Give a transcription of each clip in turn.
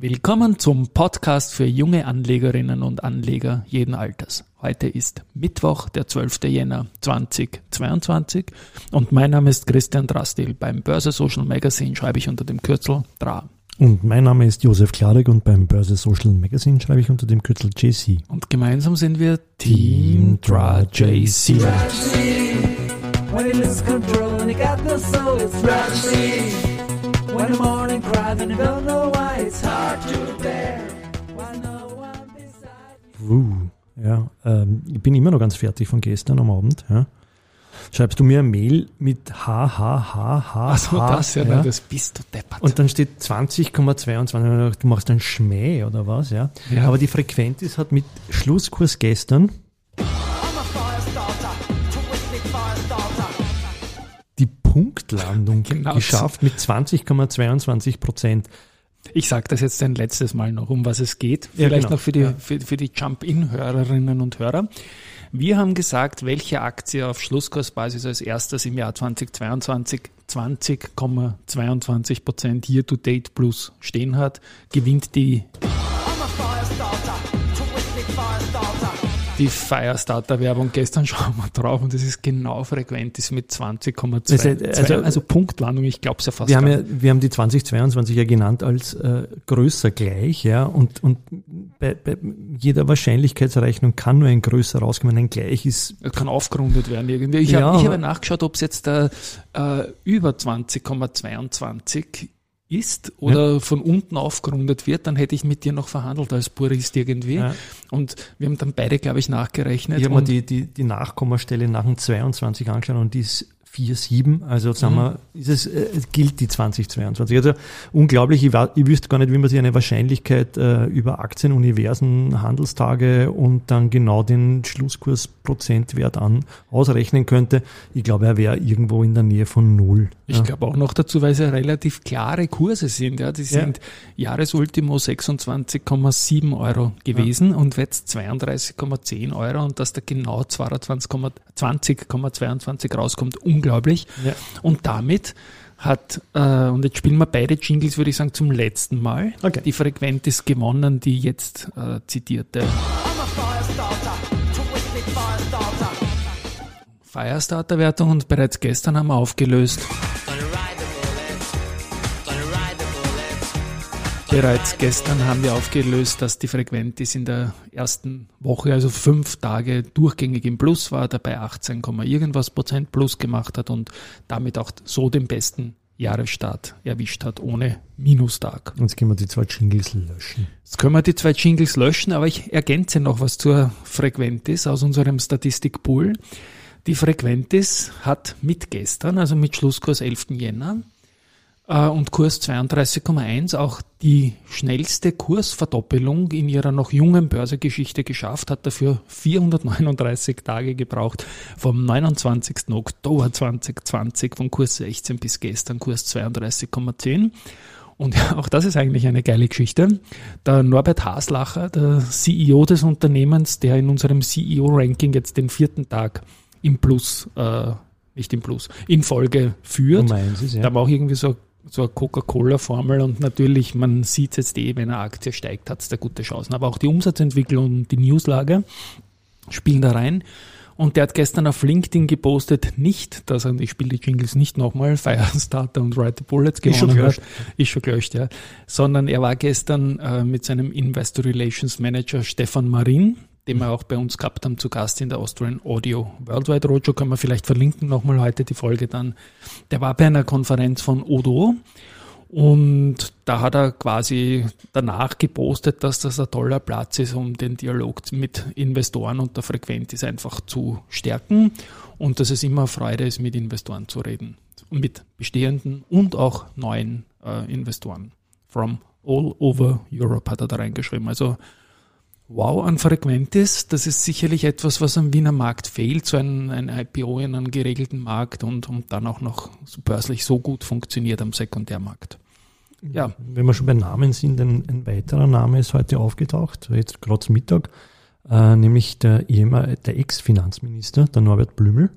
Willkommen zum Podcast für junge Anlegerinnen und Anleger jeden Alters. Heute ist Mittwoch, der 12. Jänner 2022 und mein Name ist Christian Drastil. Beim Börse Social Magazine schreibe ich unter dem Kürzel DRA. Und mein Name ist Josef Klarek und beim Börse Social Magazine schreibe ich unter dem Kürzel JC. Und gemeinsam sind wir Team DRA JC. When Uh, ja, ähm, ich bin immer noch ganz fertig von gestern am Abend. Ja. Schreibst du mir eine Mail mit HHHH? Also das ja, ja. das bist du deppert. Und dann steht 20,22. Du machst einen Schmäh oder was, ja? Ja. Aber die Frequentis hat mit Schlusskurs gestern die Punktlandung Genau. geschafft mit 20,22 Prozent. Ich sage das jetzt ein letztes Mal noch, um was es geht. Ja, Vielleicht genau. noch für die, Ja. für, für die Jump-In-Hörerinnen und Hörer. Wir haben gesagt, welche Aktie auf Schlusskursbasis als erstes im Jahr 2022 20,22 Prozent Year-to-Date plus stehen hat, gewinnt die die Firestarter-Werbung gestern schauen wir drauf und das ist genau frequent, ist mit 20,2. Also, Also, also- Punktlandung, ich glaube es ja fast Wir haben, ja, wir haben die 2022 ja genannt als äh, größer gleich, ja, und, und bei, bei jeder Wahrscheinlichkeitsrechnung kann nur ein größer rauskommen. Ein gleich ist kann aufgerundet werden irgendwie. Ich Ja, habe habe nachgeschaut, ob es jetzt äh, äh, über 20,22 ist oder von unten aufgerundet wird, dann hätte ich mit dir noch verhandelt als Purist irgendwie. Ja. Und wir haben dann beide, glaube ich, nachgerechnet. Ich habe mir die, die, die Nachkommastelle nach dem 22 angeschaut und die ist 4,7. Also sagen Mhm. wir, ist es, äh, gilt die 2022. Also unglaublich, ich, ich wüsste gar nicht, wie man sich eine Wahrscheinlichkeit äh, über Aktien, Universen, Handelstage und dann genau den Schlusskursprozentwert an ausrechnen könnte. Ich glaube, er wäre irgendwo in der Nähe von null. ich ja. glaube auch noch dazu, weil es ja relativ klare Kurse sind. Ja, die Ja. sind Jahresultimo 26,7 Euro gewesen und jetzt 32,10 Euro und dass da genau 22,- 20,22 rauskommt, unglaublich. Ja. Und damit hat, äh, und jetzt spielen wir beide Jingles, würde ich sagen, zum letzten Mal. Okay. Die Frequentis gewonnen, die jetzt äh, zitierte Firestarter-Wertung und bereits gestern haben wir aufgelöst. Bereits gestern haben wir aufgelöst, dass die Frequentis in der ersten Woche, also fünf Tage, durchgängig im Plus war, dabei 18, Komma irgendwas Prozent Plus gemacht hat und damit auch so den besten Jahresstart erwischt hat, ohne Minustag. Jetzt können wir die zwei Jingles löschen. Jetzt können wir die zwei Jingles löschen, aber ich ergänze noch was zur Frequentis aus unserem Statistikpool. Die Frequentis hat mit gestern, also mit Schlusskurs 11. Jänner und Kurs 32,1 auch die schnellste Kursverdoppelung in ihrer noch jungen Börsegeschichte geschafft, hat dafür 439 Tage gebraucht, vom 29. Oktober 2020 von Kurs 16 bis gestern Kurs 32,10. Und ja, auch das ist eigentlich eine geile Geschichte. Der Norbert Haslacher, der CEO des Unternehmens, der in unserem CEO-Ranking jetzt den vierten Tag im Plus, äh, nicht im Plus, in Folge führt. Eins ist, Da haben wir auch irgendwie so, so eine Coca-Cola-Formel und natürlich, man sieht jetzt eh, wenn eine Aktie steigt, hat es da gute Chancen. Aber auch die Umsatzentwicklung und die Newslage spielen da rein. Und der hat gestern auf LinkedIn gepostet, nicht, dass er, ich spiele die Jingles nicht nochmal, Firestarter und Ride the Bullets Ist gewonnen hat, gelöscht. ist schon gelöscht, ja, sondern er war gestern äh, mit seinem Investor Relations Manager Stefan Marin, den wir auch bei uns gehabt haben, zu Gast in der Austrian Audio Worldwide Roadshow, können wir vielleicht verlinken nochmal heute die Folge dann. Der war bei einer Konferenz von Odo und da hat er quasi danach gepostet, dass das ein toller Platz ist, um den Dialog mit Investoren und der Frequenz einfach zu stärken und dass es immer Freude ist, mit Investoren zu reden. Mit bestehenden und auch neuen äh, Investoren. From all over Europe hat er da reingeschrieben. Also wow an Frequentis, das ist sicherlich etwas, was am Wiener Markt fehlt, so ein, ein IPO in einem geregelten Markt und, und dann auch noch so börslich so gut funktioniert am Sekundärmarkt. Ja, Wenn wir schon bei Namen sind, ein, ein weiterer Name ist heute aufgetaucht, jetzt gerade zum Mittag, äh, nämlich der, ehemal- der Ex-Finanzminister, der Norbert Blümel.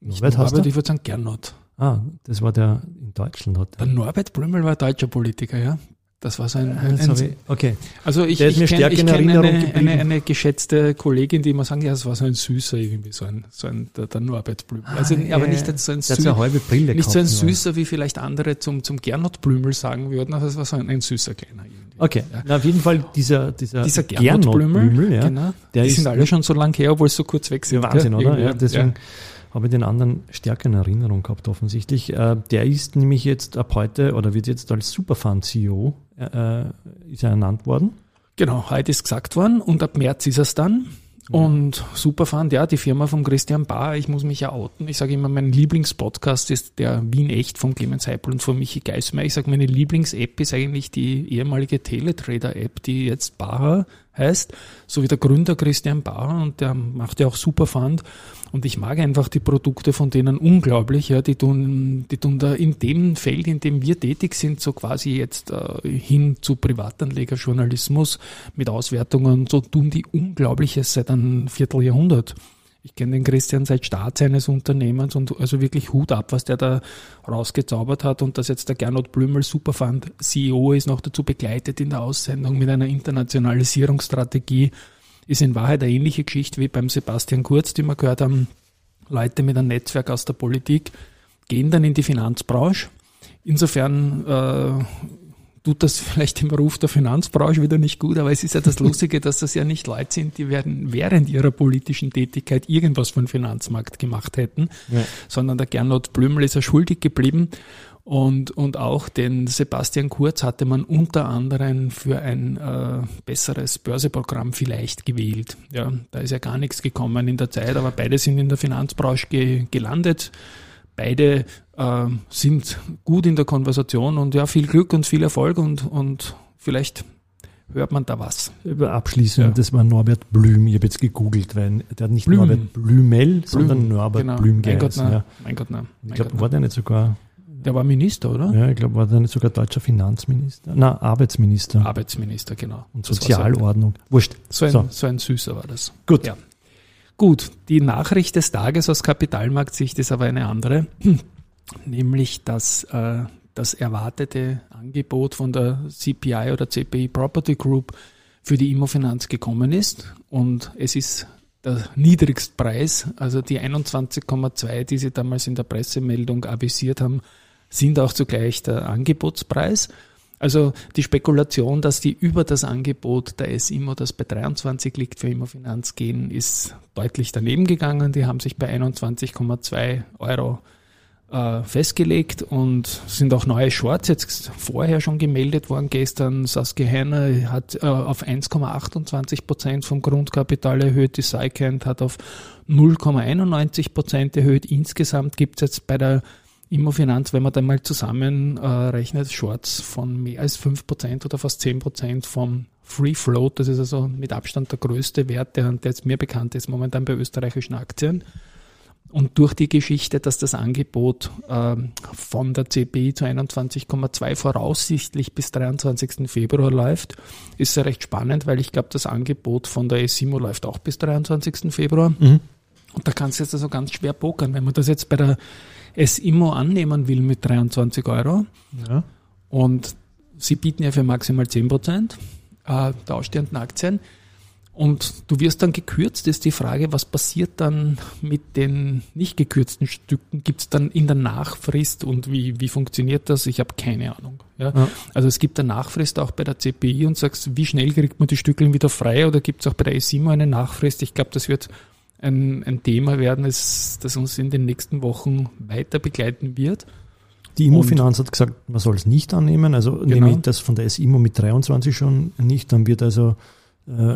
Norbert hast aber du? ich würde sagen Gernot. Ah, das war der in Deutschland. Hat Der Norbert Blümel war deutscher Politiker, ja. Das war so ein, ein, hab ich- Okay. also ich, ich kenne kenn eine, eine, eine geschätzte Kollegin, die immer sagen, ja, es war so ein süßer irgendwie, so ein, so ein der, der Norbert Blümel. Also, Ah, aber ja. nicht so ein, süßer, eine halbe Brille nicht so ein süßer, wie vielleicht andere zum, zum Gernot Blümel sagen würden, aber es war so ein, ein süßer kleiner irgendwie. Okay, Ja. Na, auf jeden Fall dieser, dieser, Dieser Gernot, Blümel, ja, genau. der die ist sind alle schon so lang her, obwohl es so kurz weg sind. Wahnsinn, gell? oder? Ja, deswegen habe ich den anderen stärker in Erinnerung gehabt, offensichtlich. Äh, der ist nämlich jetzt ab heute oder wird jetzt als Superfund-CEO äh, ist er ernannt worden. Genau, heute ist gesagt worden und ab März ist es dann. Und Superfund, ja, die Firma von Christian Bahr, ich muss mich ja outen. Ich sage immer, mein Lieblingspodcast ist der Wien Echt von Clemens Heipel und von Michi Geismeier. Ich sage, meine Lieblings-App ist eigentlich die ehemalige Teletrader-App, die jetzt Bahr heißt, so wie der Gründer Christian Bahr und der macht ja auch Superfund. Und ich mag einfach die Produkte von denen unglaublich, ja, die tun, die tun da in dem Feld, in dem wir tätig sind, so quasi jetzt äh, hin zu Privatanlegerjournalismus mit Auswertungen, so tun die Unglaubliches seit einem Vierteljahrhundert. Ich kenne den Christian seit Start seines Unternehmens und also wirklich Hut ab, was der da rausgezaubert hat und dass jetzt der Gernot Blümel Superfund CEO ist, noch dazu begleitet in der Aussendung mit einer Internationalisierungsstrategie, ist in Wahrheit eine ähnliche Geschichte wie beim Sebastian Kurz, die wir gehört haben. Leute mit einem Netzwerk aus der Politik gehen dann in die Finanzbranche. Insofern äh, tut das vielleicht im Ruf der Finanzbranche wieder nicht gut, aber es ist ja das Lustige, dass das ja nicht Leute sind, die werden während ihrer politischen Tätigkeit irgendwas für den Finanzmarkt gemacht hätten, Ja. sondern der Gernot Blümel ist ja schuldig geblieben. Und, und auch den Sebastian Kurz hatte man unter anderem für ein äh, besseres Börseprogramm vielleicht gewählt. Ja, da ist ja gar nichts gekommen in der Zeit, aber beide sind in der Finanzbranche ge gelandet. Beide äh, sind gut in der Konversation und ja, viel Glück und viel Erfolg und, und vielleicht hört man da was. Abschließend, Ja. das war Norbert Blüm. Ich habe jetzt gegoogelt, weil der hat nicht Blüm. Norbert Blümel, sondern Blüm, Norbert genau. Blüm Mein Gott, geheißen. nein. Ja. Mein Gott, nein. Ich glaube, war nein. der nicht sogar, Der war Minister, oder? ja, ich glaube, war der nicht sogar deutscher Finanzminister? Na, Arbeitsminister Arbeitsminister, genau. und Das war so Sozialordnung. Wurscht. So ein, So. so. ein Süßer war das. Gut. Ja. Gut, die Nachricht des Tages aus Kapitalmarktsicht ist aber eine andere, nämlich dass äh, das erwartete Angebot von der CPI oder CPI Property Group für die Immofinanz gekommen ist und es ist der Niedrigstpreis, also die 21,2, die sie damals in der Pressemeldung avisiert haben, sind auch zugleich der Angebotspreis. Also die Spekulation, dass die über das Angebot der S-Immo, das bei 23 liegt, für Immofinanz gehen, ist deutlich daneben gegangen. Die haben sich bei 21,2 Euro äh, festgelegt und sind auch neue Shorts jetzt vorher schon gemeldet worden. Gestern Susquehanna hat äh, auf 1,28 Prozent vom Grundkapital erhöht, die Sycant hat auf 0,91 Prozent erhöht. Insgesamt gibt es jetzt bei der Immofinanz, wenn man da mal zusammenrechnet, äh, rechnet, Shorts von mehr als 5% oder fast 10% vom Free Float. Das ist also mit Abstand der größte Wert, der, der jetzt mir bekannt ist momentan bei österreichischen Aktien. Und durch die Geschichte, dass das Angebot ähm, von der CPI zu 21,2 voraussichtlich bis 23. Februar läuft, ist ja recht spannend, weil ich glaube, das Angebot von der ESIMO läuft auch bis 23. Februar. Mhm. Und da kannst du jetzt also ganz schwer pokern. Wenn man das jetzt bei der SIMO annehmen will mit 23 Euro Ja. und sie bieten ja für maximal 10 Prozent äh, der ausstehenden Aktien und du wirst dann gekürzt, ist die Frage, was passiert dann mit den nicht gekürzten Stücken? Gibt es dann in der Nachfrist und wie, wie funktioniert das? Ich habe keine Ahnung. Ja? Ja. Also es gibt eine Nachfrist auch bei der CPI und sagst, wie schnell kriegt man die Stückeln wieder frei oder gibt es auch bei der ESIMO eine Nachfrist? Ich glaube, das wird ein, ein Thema werden, das, das uns in den nächsten Wochen weiter begleiten wird. Die Immofinanz hat gesagt, man soll es nicht annehmen. Also Genau. nehme ich das von der S-Immo mit 23 schon nicht, dann wird also äh,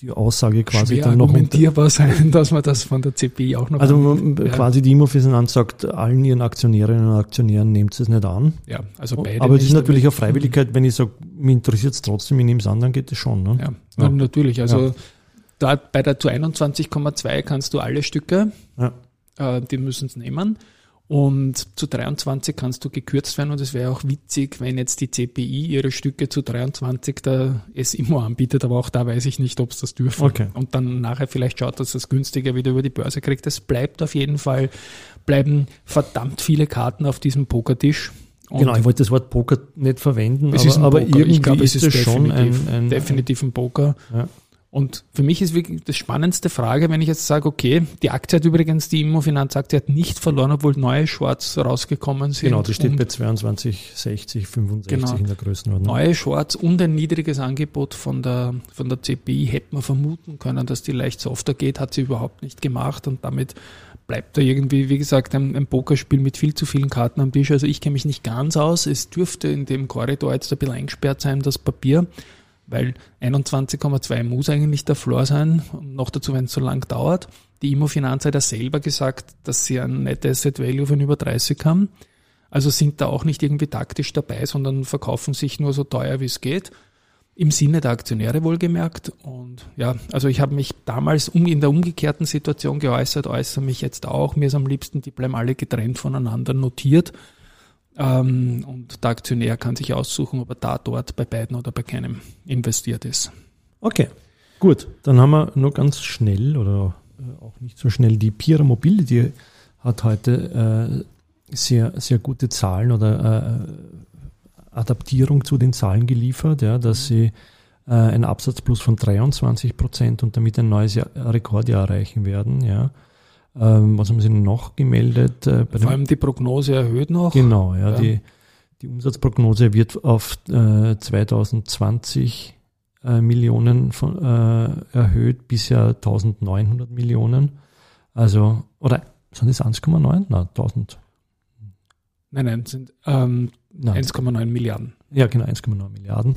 die Aussage quasi Schwer dann noch argumentierbar sein, dass man das von der CPI auch noch Also annimmt. Ja. quasi die Immofinanz sagt allen ihren Aktionärinnen und Aktionären, nehmt es nicht an. Ja, also beide Aber es ist natürlich auf Freiwilligkeit, wenn ich sage, mich interessiert es trotzdem, ich nehme es an, dann geht es schon. Ne? Ja, Ja. na, natürlich. Also Ja. Da bei der zu 21,2 kannst du alle Stücke, Ja. äh, die müssen es nehmen. Und zu 23 kannst du gekürzt werden und es wäre auch witzig, wenn jetzt die CPI ihre Stücke zu 23 der SIMO anbietet, aber auch da weiß ich nicht, ob es das dürfen. Okay. Und dann nachher vielleicht schaut, dass es günstiger wieder über die Börse kriegt. Es bleibt auf jeden Fall, bleiben verdammt viele Karten auf diesem Pokertisch. Und genau, ich wollte das Wort Poker nicht verwenden, es aber, ist ein aber irgendwie ich glaube, es ist das schon ein, definitiv, ein definitiv ein Poker. Ja. Und für mich ist wirklich das spannendste Frage, wenn ich jetzt sage, okay, die Aktie hat übrigens, die Immofinanz-Aktie hat nicht verloren, obwohl neue Shorts rausgekommen sind. Genau, das steht bei 22, 60, 65 Genau. in der Größenordnung. neue Shorts und ein niedriges Angebot von der, von der CPI hätte man vermuten können, dass die leicht softer geht, hat sie überhaupt nicht gemacht und damit bleibt da irgendwie, wie gesagt, ein, ein Pokerspiel mit viel zu vielen Karten am Tisch. Also ich kenne mich nicht ganz aus. Es dürfte in dem Korridor jetzt ein bisschen eingesperrt sein, das Papier, weil 21,2 muss eigentlich der Floor sein. Und noch dazu, wenn es so lang dauert. Die Immofinanz hat ja selber gesagt, dass sie ein Net Asset Value von über 30 haben. Also sind da auch nicht irgendwie taktisch dabei, sondern verkaufen sich nur so teuer, wie es geht. Im Sinne der Aktionäre wohlgemerkt. Und ja, also ich habe mich damals um, in der umgekehrten Situation geäußert, äußere mich jetzt auch. Mir ist am liebsten, die bleiben alle getrennt voneinander notiert. Ähm, und der Aktionär kann sich aussuchen, ob er da, dort, bei beiden oder bei keinem investiert ist. Okay, gut. Dann haben wir nur ganz schnell oder äh, auch nicht so schnell die Pira Mobility hat heute äh, sehr, sehr gute Zahlen oder äh, Adaptierung zu den Zahlen geliefert, ja, dass sie äh, einen Absatzplus von 23 Prozent und damit ein neues Jahr, Rekordjahr erreichen werden. Ja. Ähm, was haben sie noch gemeldet? Äh, Vor allem die Prognose erhöht noch. Genau, ja, Ja. Die, die Umsatzprognose wird auf äh, 2020 äh, Millionen von, äh, erhöht, bisher 1900 Millionen. Also, oder sind das 1,9? Nein, 1000. Nein, nein, sind ähm, Nein, 1,9 Milliarden. ja, genau, 1,9 Milliarden.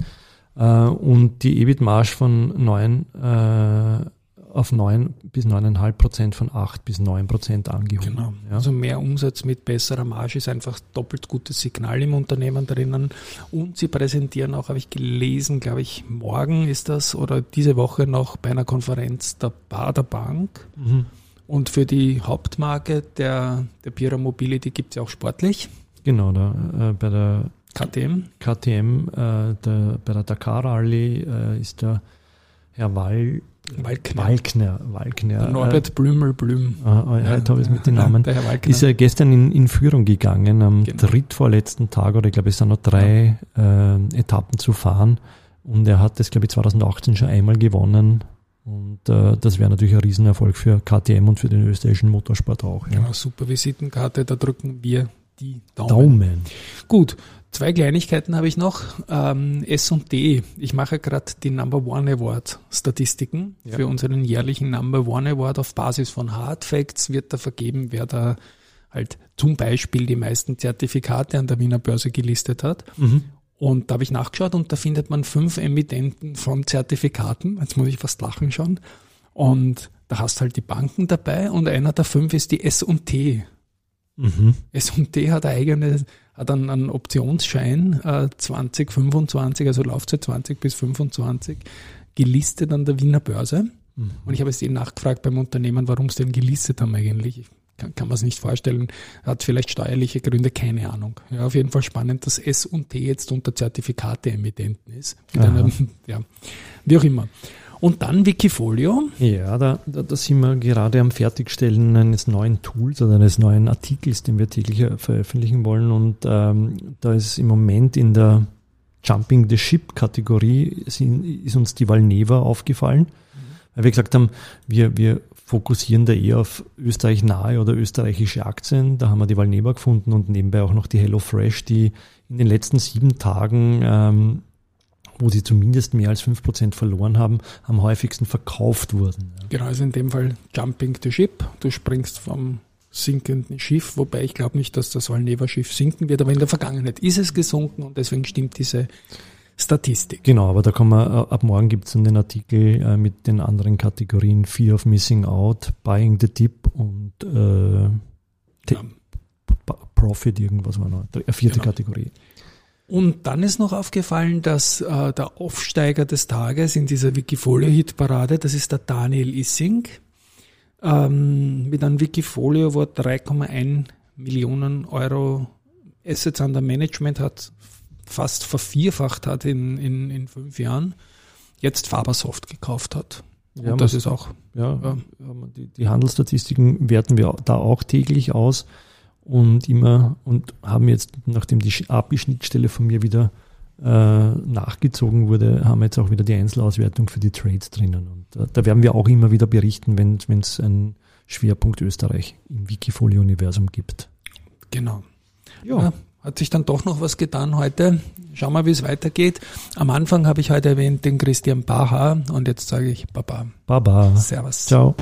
Äh, und die EBIT-Marge von 9 äh, auf 9 bis 9,5 Prozent von 8 bis 9 Prozent angehoben. Genau. Ja. Also mehr Umsatz mit besserer Marge ist einfach doppelt gutes Signal im Unternehmen drinnen. Und sie präsentieren auch, habe ich gelesen, glaube ich, morgen ist das oder diese Woche noch bei einer Konferenz der Bader Bank. Mhm. Und für die Hauptmarke der, der Pira Mobility gibt es ja auch sportlich, Genau, da, äh, bei der KTM. KTM, äh, der, bei der Dakar Rallye äh, ist der Herr Wal, Walkner. Walkner, Walkner. Norbert Blümel Blüm. Äh, äh, heute habe ich es mit den Namen. Der Herr Walkner. Ist er gestern in, in Führung gegangen, am Genau. drittvorletzten Tag, oder ich glaube, es sind noch drei äh, Etappen zu fahren. Und er hat das, glaube ich, 2018 schon einmal gewonnen. Und äh, das wäre natürlich ein Riesenerfolg für KTM und für den österreichischen Motorsport auch. Ja. Genau, super Visitenkarte, da drücken wir die Daumen. Daumen. Gut, zwei Kleinigkeiten habe ich noch. Ähm, S&D, ich mache gerade die Number One Award Statistiken Ja. für unseren jährlichen Number One Award auf Basis von Hard Facts wird da vergeben, wer da halt zum Beispiel die meisten Zertifikate an der Wiener Börse gelistet hat. Mhm. Und da habe ich nachgeschaut und da findet man fünf Emittenten von Zertifikaten. Jetzt muss ich fast lachen schon. Und da hast halt die Banken dabei und einer der fünf ist die S&T. Mhm. S&T hat eigene, hat einen, einen Optionsschein äh, 2025, also Laufzeit 20 bis 25, gelistet an der Wiener Börse. Mhm. Und ich habe jetzt eben nachgefragt beim Unternehmen, warum sie den gelistet haben eigentlich. Ich kann, kann man es nicht vorstellen. Hat vielleicht steuerliche Gründe, keine Ahnung. Ja, auf jeden Fall spannend, dass S&T jetzt unter Zertifikate-Emittenten ist. Einem, ja, wie auch immer. Und dann Wikifolio. Ja, da, da, da sind wir gerade am Fertigstellen eines neuen Tools oder eines neuen Artikels, den wir täglich äh, veröffentlichen wollen. Und ähm, da ist im Moment in der Jumping the Ship Kategorie sind, ist uns die Valneva aufgefallen, weil wir gesagt haben, wir, wir fokussieren da eher auf Österreich nahe oder österreichische Aktien. Da haben wir die Valneva gefunden und nebenbei auch noch die HelloFresh, die in den letzten sieben Tagen ähm, wo sie zumindest mehr als 5% verloren haben, am häufigsten verkauft wurden. Genau, also in dem Fall Jumping the Ship. Du springst vom sinkenden Schiff, wobei ich glaube nicht, dass das Valneva-Schiff sinken wird, aber in der Vergangenheit ist es gesunken und deswegen stimmt diese Statistik. Genau, aber da kann man, äh, ab morgen gibt es den Artikel äh, mit den anderen Kategorien Fear of Missing Out, Buying the Dip und äh, Ja. Profit, irgendwas war noch, eine vierte Genau. Kategorie. Und dann ist noch aufgefallen, dass äh, der Aufsteiger des Tages in dieser Wikifolio-Hitparade, das ist der Daniel Issing, ähm, mit einem Wikifolio, wo er 3,1 Millionen Euro Assets under Management hat, fast vervierfacht hat in, in, in fünf Jahren, jetzt Fabersoft gekauft hat. Ja, Und das ist auch Ja, Ja. ja, die, die Handelsstatistiken werten wir da auch täglich aus. Und immer und haben jetzt, nachdem die API-Schnittstelle von mir wieder äh, nachgezogen wurde, haben wir jetzt auch wieder die Einzelauswertung für die Trades drinnen. Und äh, da werden wir auch immer wieder berichten, wenn es einen Schwerpunkt Österreich im Wikifolio-Universum gibt. Genau. Ja. ja. Hat sich dann doch noch was getan heute. Schauen wir, wie es weitergeht. Am Anfang habe ich heute erwähnt den Christian Baha und jetzt sage ich Baba. Baba. Servus. Ciao.